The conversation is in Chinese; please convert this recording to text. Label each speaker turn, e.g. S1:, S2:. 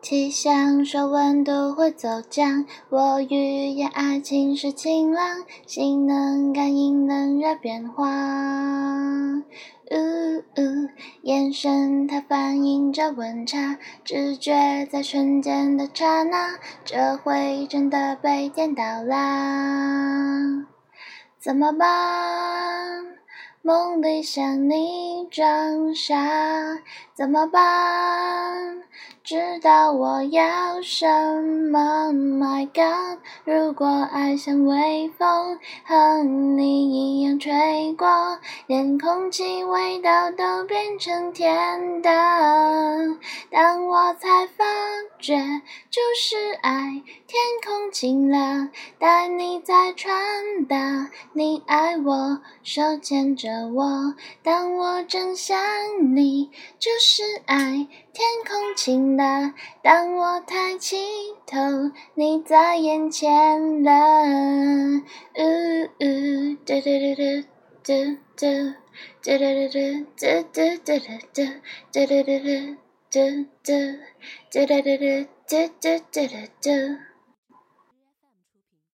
S1: 气象说温度会走降，我预言爱情是晴朗，心能感应冷热变化。呜呜，眼神它反映着温差，直觉在瞬间的刹那，这回真的被电到啦，怎么办？梦里想你装傻，怎么办？知道我要什么？My God！如果爱像微风，和你一样吹过，连空气味道都变成甜的，当我才发现觉，就是爱。天空晴了，带你在传达，你爱我，手牵着我，当我正想你，就是爱。天空晴了，当我抬起头，你在眼前了。呜呜，嘟嘟嘟嘟嘟，嘟嘟嘟嘟嘟嘟嘟嘟，嘟嘟嘟嘟 쯔쯔 쯔라르르 쯔쯔쯔르쯔